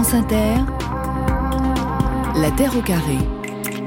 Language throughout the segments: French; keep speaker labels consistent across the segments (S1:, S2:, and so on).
S1: France Inter, La Terre au carré.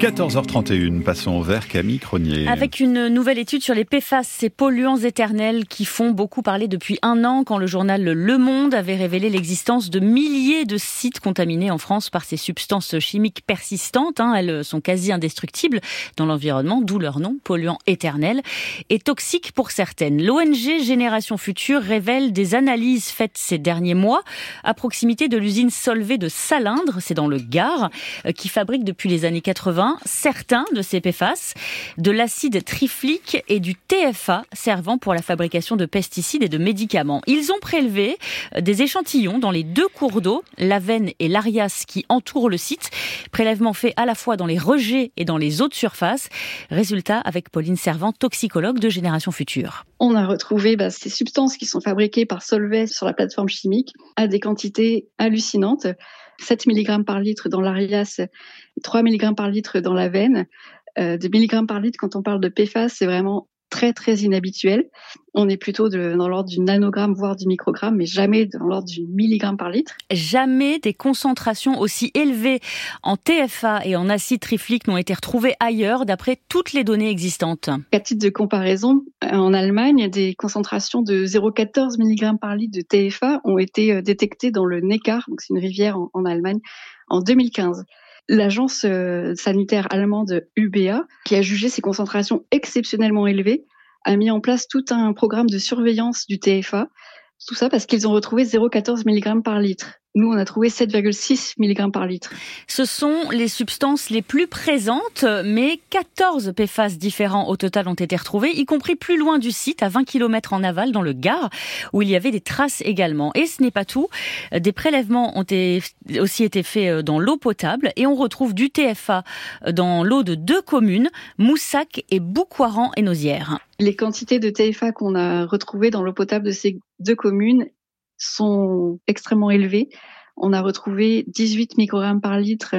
S2: 14h31, passons vers Camille Cronier.
S3: Avec une nouvelle étude sur les PFAS, ces polluants éternels qui font beaucoup parler depuis un an quand le journal Le Monde avait révélé l'existence de milliers de sites contaminés en France par ces substances chimiques persistantes. Hein. elles sont quasi indestructibles dans l'environnement, d'où leur nom, polluants éternels, et toxiques pour certaines. L'ONG Génération Future révèle des analyses faites ces derniers mois à proximité de l'usine Solvay de Salindre, c'est dans le Gard, euh, qui fabrique depuis les années 80 certains de ces PFAS, de l'acide triflique et du TFA servant pour la fabrication de pesticides et de médicaments. Ils ont prélevé euh, des échantillons dans les deux cours d'eau, la Veine et l'Arias qui entourent le site. Prélèvement fait à la fois dans les rejets et dans les eaux de surface. Résultat avec Pauline Servant, toxicologue de Génération Future.
S4: On a retrouvé bah, ces substances qui sont fabriquées par Solvay sur la plateforme chimique à des quantités hallucinantes. 7 mg par litre dans l'Arias, 3 mg par litre dans la veine. Euh, des milligrammes par litre, quand on parle de PFAS, c'est vraiment très très inhabituel. On est plutôt dans l'ordre du nanogramme, voire du microgramme, mais jamais dans l'ordre du milligramme par litre.
S3: Jamais des concentrations aussi élevées en TFA et en acide triflique n'ont été retrouvées ailleurs, d'après toutes les données existantes.
S4: À titre de comparaison, en Allemagne, des concentrations de 0,14 mg par litre de TFA ont été euh, détectées dans le Neckar, donc c'est une rivière en Allemagne, en 2015 l'agence euh, sanitaire allemande UBA, qui a jugé ces concentrations exceptionnellement élevées, a mis en place tout un programme de surveillance du TFA. Tout ça parce qu'ils ont retrouvé 0,14 mg par litre. Nous, on a trouvé 7,6 mg par litre.
S3: Ce sont les substances les plus présentes, mais 14 PFAS différents au total ont été retrouvés, y compris plus loin du site, à 20 km en aval, dans le Gard, où il y avait des traces également. Et ce n'est pas tout. Des prélèvements ont aussi été faits euh, dans l'eau potable, et on retrouve du TFA dans l'eau de deux communes, Moussac et Boucoiran et Nozières.
S4: Les quantités de TFA qu'on a retrouvées dans l'eau potable de ces deux communes sont extrêmement élevés. On a retrouvé 18 microgrammes par litre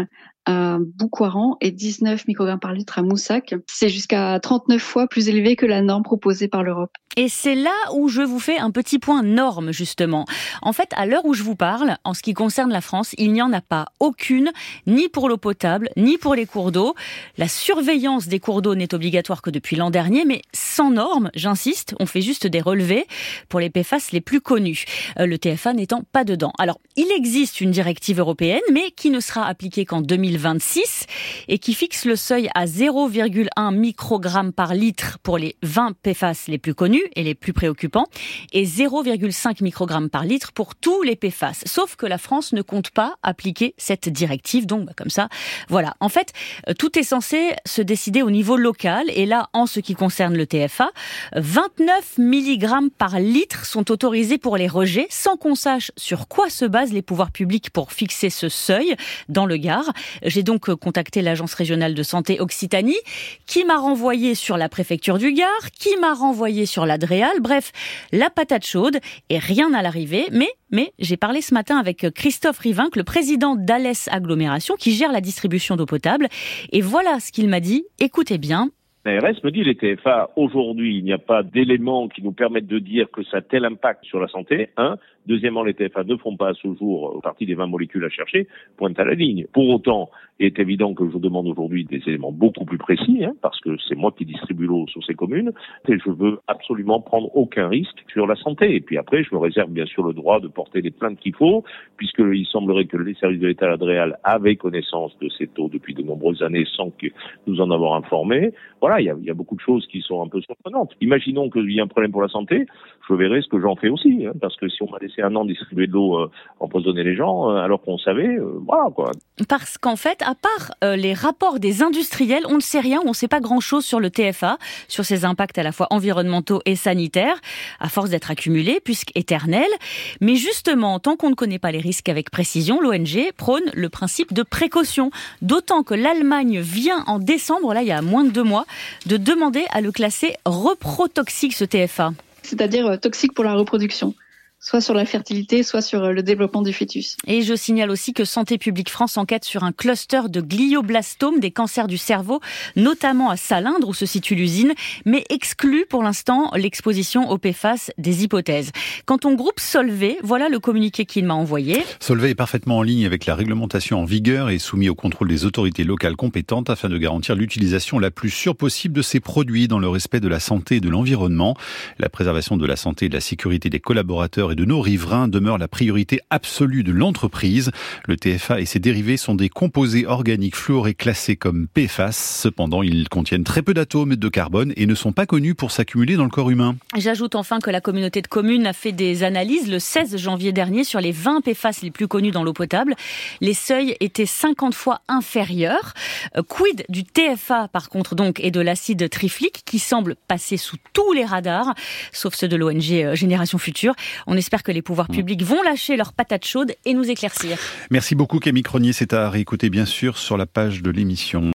S4: à Boucoiran et 19 microgrammes par litre à Moussac. C'est jusqu'à 39 fois plus élevé que la norme proposée par l'Europe.
S3: Et c'est là où je vous fais un petit point norme, justement. En fait, à l'heure où je vous parle, en ce qui concerne la France, il n'y en a pas aucune, ni pour l'eau potable, ni pour les cours d'eau. La surveillance des cours d'eau n'est obligatoire que depuis l'an dernier, mais sans norme, j'insiste, on fait juste des relevés pour les PFAS les plus connus, euh, le TFA n'étant pas dedans. Alors, il existe une directive européenne, mais qui ne sera appliquée qu'en 2026 et qui fixe le seuil à 0,1 microgramme par litre pour les 20 PFAS les plus connus et les plus préoccupants, et 0,5 microgrammes par litre pour tous les PFAS. Sauf que la France ne compte pas appliquer cette directive, donc bah, comme ça, voilà. En fait, euh, tout est censé se décider au niveau local, et là, en ce qui concerne le TFA, 29 mg par litre sont autorisés pour les rejets, sans qu'on sache sur quoi se basent les pouvoirs publics pour fixer ce seuil dans le Gard. J'ai donc euh, contacté l'agence régionale de santé Occitanie, qui m'a renvoyé sur la préfecture du Gard, qui m'a renvoyé sur la Bref, la patate chaude et rien à l'arrivée. Mais, mais j'ai parlé ce matin avec Christophe Rivinck, le président d'Alès Agglomération, qui gère la distribution d'eau potable. Et voilà ce qu'il m'a dit. Écoutez bien.
S5: L'ARS me dit les TFA, aujourd'hui, il n'y a pas d'éléments qui nous permettent de dire que ça a tel impact sur la santé. Un. Deuxièmement, les TFA ne font pas à ce jour partie des 20 molécules à chercher, pointe à la ligne. Pour autant, il est évident que je vous demande aujourd'hui des éléments beaucoup plus précis, hein, parce que c'est moi qui distribue l'eau sur ces communes, et je veux absolument prendre aucun risque sur la santé. Et puis après, je me réserve bien sûr le droit de porter les plaintes qu'il faut, puisqu'il semblerait que les services de l'État adréal avaient connaissance de cette eau depuis de nombreuses années sans que nous en avoir informé. Voilà, il y a, y a beaucoup de choses qui sont un peu surprenantes. Imaginons qu'il y ait un problème pour la santé, je verrai ce que j'en fais aussi, hein, parce que si on m'a laissé un an distribuer de l'eau, euh, empoisonner les gens, euh, alors qu'on savait, euh, voilà quoi.
S3: Parce qu'en fait, à part euh, les rapports des industriels, on ne sait rien, on ne sait pas grand-chose sur le TFA, sur ses impacts à la fois environnementaux et sanitaires, à force d'être accumulés, puisqu'éternels. Mais justement, tant qu'on ne connaît pas les risques avec précision, l'ONG prône le principe de précaution. D'autant que l'Allemagne vient en décembre, là il y a moins de deux mois, de demander à le classer reprotoxique ce TFA.
S4: C'est-à-dire toxique pour la reproduction. Soit sur la fertilité, soit sur le développement du fœtus.
S3: Et je signale aussi que Santé publique France enquête sur un cluster de glioblastomes, des cancers du cerveau, notamment à Salindre où se situe l'usine, mais exclut pour l'instant l'exposition au PFAS des hypothèses. Quant au groupe Solvay, voilà le communiqué qu'il m'a envoyé.
S2: Solvay est parfaitement en ligne avec la réglementation en vigueur et soumis au contrôle des autorités locales compétentes afin de garantir l'utilisation la plus sûre possible de ces produits dans le respect de la santé et de l'environnement. La préservation de la santé et de la sécurité des collaborateurs de nos riverains demeure la priorité absolue de l'entreprise. Le TFA et ses dérivés sont des composés organiques fluorés classés comme PFAS. Cependant, ils contiennent très peu d'atomes de carbone et ne sont pas connus pour s'accumuler dans le corps humain.
S3: J'ajoute enfin que la communauté de communes a fait des analyses le 16 janvier dernier sur les 20 PFAS les plus connus dans l'eau potable. Les seuils étaient 50 fois inférieurs. Euh, quid du TFA par contre donc et de l'acide triflique qui semble passer sous tous les radars, sauf ceux de l'ONG euh, Génération Future? On espère que les pouvoirs mm. publics vont lâcher leurs patates chaudes et nous éclaircir.
S2: Merci beaucoup Camille Cronier, c'est à réécouter bien sûr sur la page de l'émission.